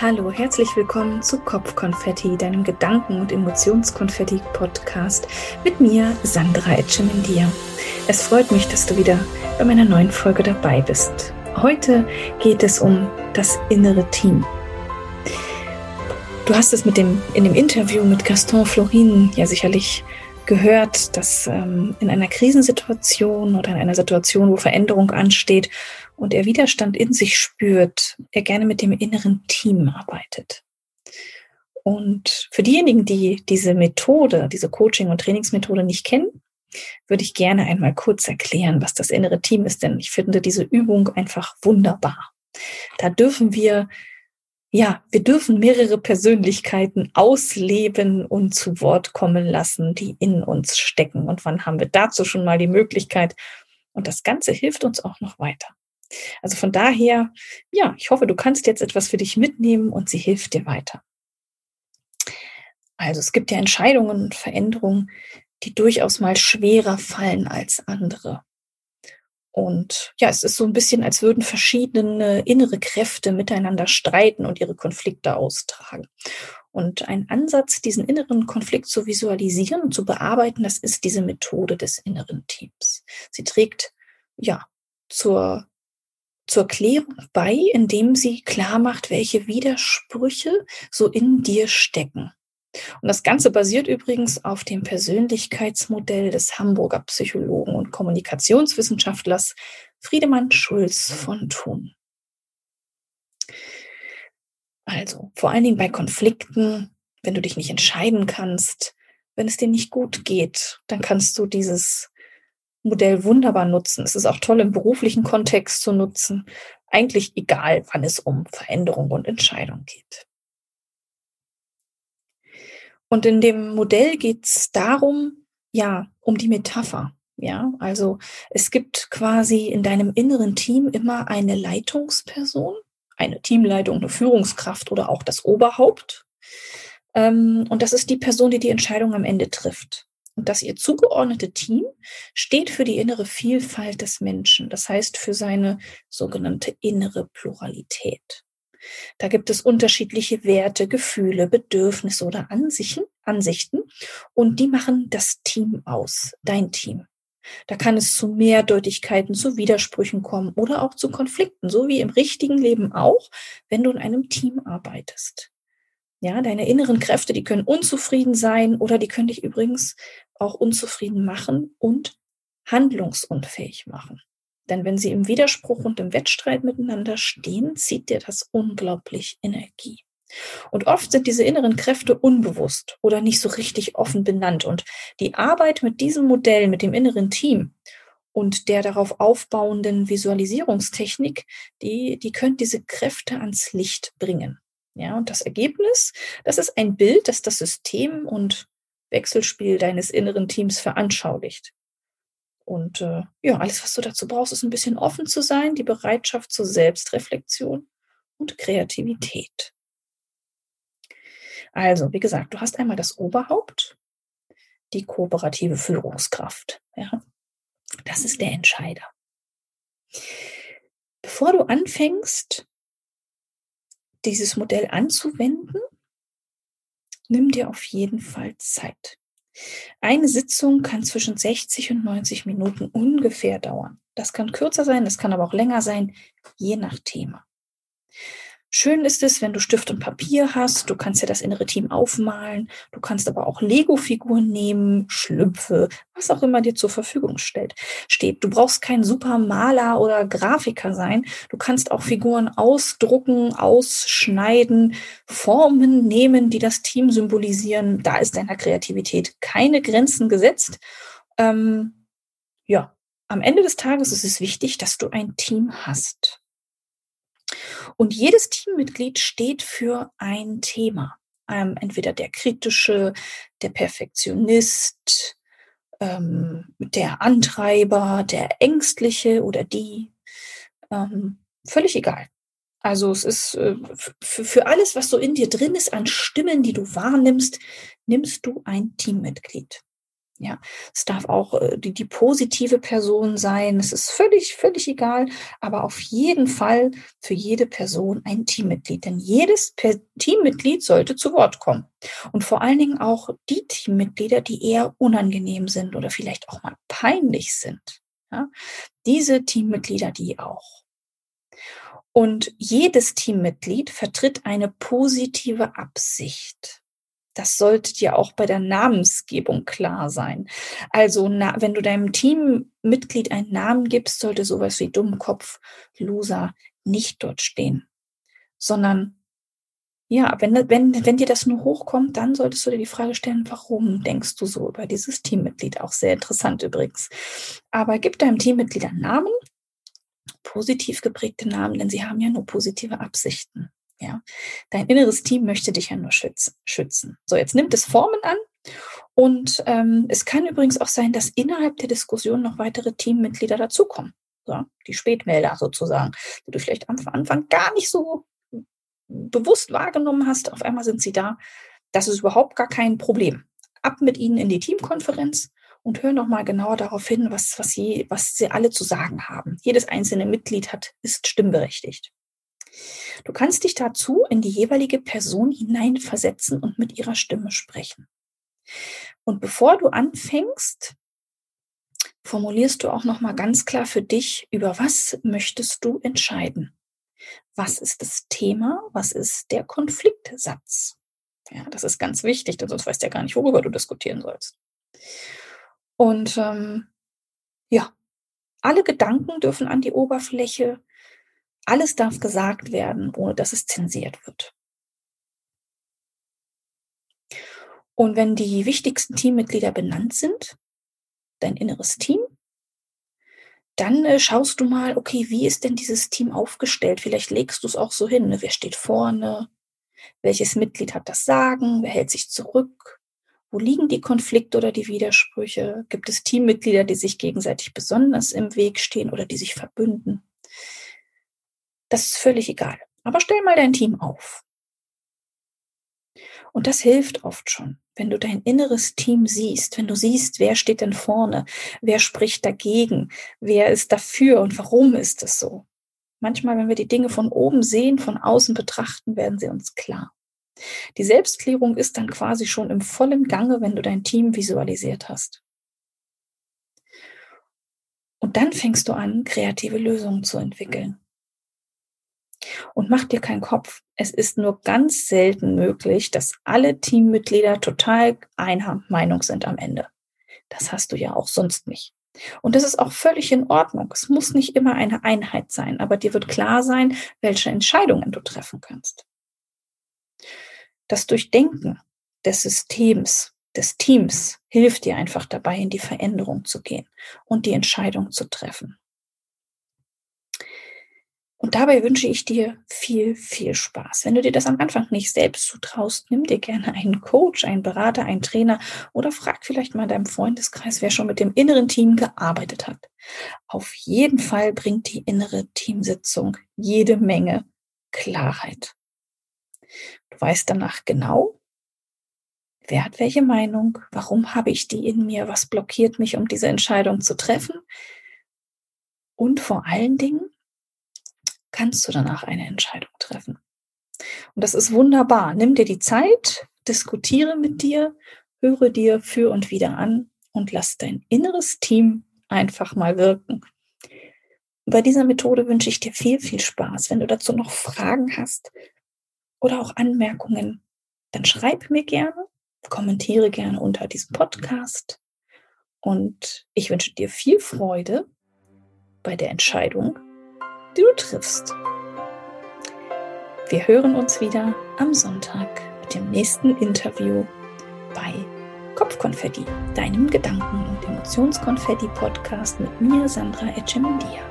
Hallo, herzlich willkommen zu Kopfkonfetti, deinem Gedanken- und Emotionskonfetti-Podcast mit mir, Sandra Etchemendia. Es freut mich, dass du wieder bei meiner neuen Folge dabei bist. Heute geht es um das innere Team. Du hast es mit dem, in dem Interview mit Gaston Florin ja sicherlich gehört, dass ähm, in einer Krisensituation oder in einer Situation, wo Veränderung ansteht und er Widerstand in sich spürt, er gerne mit dem inneren Team arbeitet. Und für diejenigen, die diese Methode, diese Coaching- und Trainingsmethode nicht kennen, würde ich gerne einmal kurz erklären, was das innere Team ist, denn ich finde diese Übung einfach wunderbar. Da dürfen wir ja, wir dürfen mehrere Persönlichkeiten ausleben und zu Wort kommen lassen, die in uns stecken. Und wann haben wir dazu schon mal die Möglichkeit? Und das Ganze hilft uns auch noch weiter. Also von daher, ja, ich hoffe, du kannst jetzt etwas für dich mitnehmen und sie hilft dir weiter. Also es gibt ja Entscheidungen und Veränderungen, die durchaus mal schwerer fallen als andere. Und ja, es ist so ein bisschen, als würden verschiedene innere Kräfte miteinander streiten und ihre Konflikte austragen. Und ein Ansatz, diesen inneren Konflikt zu visualisieren und zu bearbeiten, das ist diese Methode des inneren Teams. Sie trägt ja zur zur Klärung bei, indem sie klar macht, welche Widersprüche so in dir stecken. Und das Ganze basiert übrigens auf dem Persönlichkeitsmodell des Hamburger Psychologen und Kommunikationswissenschaftlers Friedemann Schulz von Thun. Also vor allen Dingen bei Konflikten, wenn du dich nicht entscheiden kannst, wenn es dir nicht gut geht, dann kannst du dieses Modell wunderbar nutzen. Es ist auch toll im beruflichen Kontext zu nutzen. Eigentlich egal, wann es um Veränderung und Entscheidung geht. Und in dem Modell geht es darum, ja, um die Metapher. Ja, also es gibt quasi in deinem inneren Team immer eine Leitungsperson, eine Teamleitung, eine Führungskraft oder auch das Oberhaupt. Ähm, und das ist die Person, die die Entscheidung am Ende trifft. Und das ihr zugeordnete Team steht für die innere Vielfalt des Menschen, das heißt für seine sogenannte innere Pluralität. Da gibt es unterschiedliche Werte, Gefühle, Bedürfnisse oder Ansichten, Ansichten und die machen das Team aus, dein Team. Da kann es zu Mehrdeutigkeiten, zu Widersprüchen kommen oder auch zu Konflikten, so wie im richtigen Leben auch, wenn du in einem Team arbeitest. Ja, deine inneren Kräfte, die können unzufrieden sein oder die können dich übrigens auch unzufrieden machen und handlungsunfähig machen. Denn wenn sie im Widerspruch und im Wettstreit miteinander stehen, zieht dir das unglaublich Energie. Und oft sind diese inneren Kräfte unbewusst oder nicht so richtig offen benannt. Und die Arbeit mit diesem Modell, mit dem inneren Team und der darauf aufbauenden Visualisierungstechnik, die, die können diese Kräfte ans Licht bringen. Ja, und das Ergebnis, das ist ein Bild, das das System und Wechselspiel deines inneren Teams veranschaulicht. Und äh, ja, alles, was du dazu brauchst, ist ein bisschen offen zu sein, die Bereitschaft zur Selbstreflexion und Kreativität. Also, wie gesagt, du hast einmal das Oberhaupt, die kooperative Führungskraft. Ja, das ist der Entscheider. Bevor du anfängst, dieses Modell anzuwenden, nimm dir auf jeden Fall Zeit. Eine Sitzung kann zwischen 60 und 90 Minuten ungefähr dauern. Das kann kürzer sein, das kann aber auch länger sein, je nach Thema. Schön ist es, wenn du Stift und Papier hast. Du kannst ja das innere Team aufmalen. Du kannst aber auch Lego-Figuren nehmen, Schlüpfe, was auch immer dir zur Verfügung steht. Du brauchst kein super Maler oder Grafiker sein. Du kannst auch Figuren ausdrucken, ausschneiden, Formen nehmen, die das Team symbolisieren. Da ist deiner Kreativität keine Grenzen gesetzt. Ähm, ja, am Ende des Tages ist es wichtig, dass du ein Team hast. Und jedes Teammitglied steht für ein Thema. Ähm, entweder der kritische, der Perfektionist, ähm, der Antreiber, der Ängstliche oder die. Ähm, völlig egal. Also es ist äh, für alles, was so in dir drin ist an Stimmen, die du wahrnimmst, nimmst du ein Teammitglied. Ja, es darf auch äh, die, die positive Person sein. Es ist völlig, völlig egal. Aber auf jeden Fall für jede Person ein Teammitglied. Denn jedes Teammitglied sollte zu Wort kommen. Und vor allen Dingen auch die Teammitglieder, die eher unangenehm sind oder vielleicht auch mal peinlich sind. Ja, diese Teammitglieder, die auch. Und jedes Teammitglied vertritt eine positive Absicht. Das sollte dir auch bei der Namensgebung klar sein. Also, na, wenn du deinem Teammitglied einen Namen gibst, sollte sowas wie Dummkopf, Loser nicht dort stehen, sondern ja, wenn, wenn, wenn dir das nur hochkommt, dann solltest du dir die Frage stellen, warum denkst du so über dieses Teammitglied? Auch sehr interessant übrigens. Aber gib deinem Teammitglied einen Namen, positiv geprägte Namen, denn sie haben ja nur positive Absichten. Ja, dein inneres Team möchte dich ja nur schützen. So, jetzt nimmt es Formen an und ähm, es kann übrigens auch sein, dass innerhalb der Diskussion noch weitere Teammitglieder dazukommen. So, die Spätmelder sozusagen, die du vielleicht am Anfang gar nicht so bewusst wahrgenommen hast. Auf einmal sind sie da. Das ist überhaupt gar kein Problem. Ab mit ihnen in die Teamkonferenz und hör noch mal genauer darauf hin, was, was, sie, was sie alle zu sagen haben. Jedes einzelne Mitglied hat, ist stimmberechtigt. Du kannst dich dazu in die jeweilige Person hineinversetzen und mit ihrer Stimme sprechen. Und bevor du anfängst, formulierst du auch noch mal ganz klar für dich, über was möchtest du entscheiden? Was ist das Thema? Was ist der Konfliktsatz? Ja, das ist ganz wichtig, denn sonst weißt du ja gar nicht, worüber du diskutieren sollst. Und ähm, ja, alle Gedanken dürfen an die Oberfläche alles darf gesagt werden, ohne dass es zensiert wird. Und wenn die wichtigsten Teammitglieder benannt sind, dein inneres Team, dann äh, schaust du mal, okay, wie ist denn dieses Team aufgestellt? Vielleicht legst du es auch so hin. Ne? Wer steht vorne? Welches Mitglied hat das Sagen? Wer hält sich zurück? Wo liegen die Konflikte oder die Widersprüche? Gibt es Teammitglieder, die sich gegenseitig besonders im Weg stehen oder die sich verbünden? Das ist völlig egal. Aber stell mal dein Team auf. Und das hilft oft schon, wenn du dein inneres Team siehst, wenn du siehst, wer steht denn vorne, wer spricht dagegen, wer ist dafür und warum ist es so. Manchmal, wenn wir die Dinge von oben sehen, von außen betrachten, werden sie uns klar. Die Selbstklärung ist dann quasi schon im vollen Gange, wenn du dein Team visualisiert hast. Und dann fängst du an, kreative Lösungen zu entwickeln. Und mach dir keinen Kopf. Es ist nur ganz selten möglich, dass alle Teammitglieder total einer Meinung sind am Ende. Das hast du ja auch sonst nicht. Und das ist auch völlig in Ordnung. Es muss nicht immer eine Einheit sein, aber dir wird klar sein, welche Entscheidungen du treffen kannst. Das Durchdenken des Systems, des Teams hilft dir einfach dabei, in die Veränderung zu gehen und die Entscheidung zu treffen. Und dabei wünsche ich dir viel, viel Spaß. Wenn du dir das am Anfang nicht selbst zutraust, nimm dir gerne einen Coach, einen Berater, einen Trainer oder frag vielleicht mal deinem Freundeskreis, wer schon mit dem inneren Team gearbeitet hat. Auf jeden Fall bringt die innere Teamsitzung jede Menge Klarheit. Du weißt danach genau, wer hat welche Meinung, warum habe ich die in mir, was blockiert mich, um diese Entscheidung zu treffen. Und vor allen Dingen, kannst du danach eine Entscheidung treffen. Und das ist wunderbar. Nimm dir die Zeit, diskutiere mit dir, höre dir für und wieder an und lass dein inneres Team einfach mal wirken. Bei dieser Methode wünsche ich dir viel, viel Spaß. Wenn du dazu noch Fragen hast oder auch Anmerkungen, dann schreib mir gerne, kommentiere gerne unter diesem Podcast. Und ich wünsche dir viel Freude bei der Entscheidung, die du triffst. Wir hören uns wieder am Sonntag mit dem nächsten Interview bei Kopfkonfetti, deinem Gedanken- und Emotionskonfetti-Podcast mit mir, Sandra Echemidia.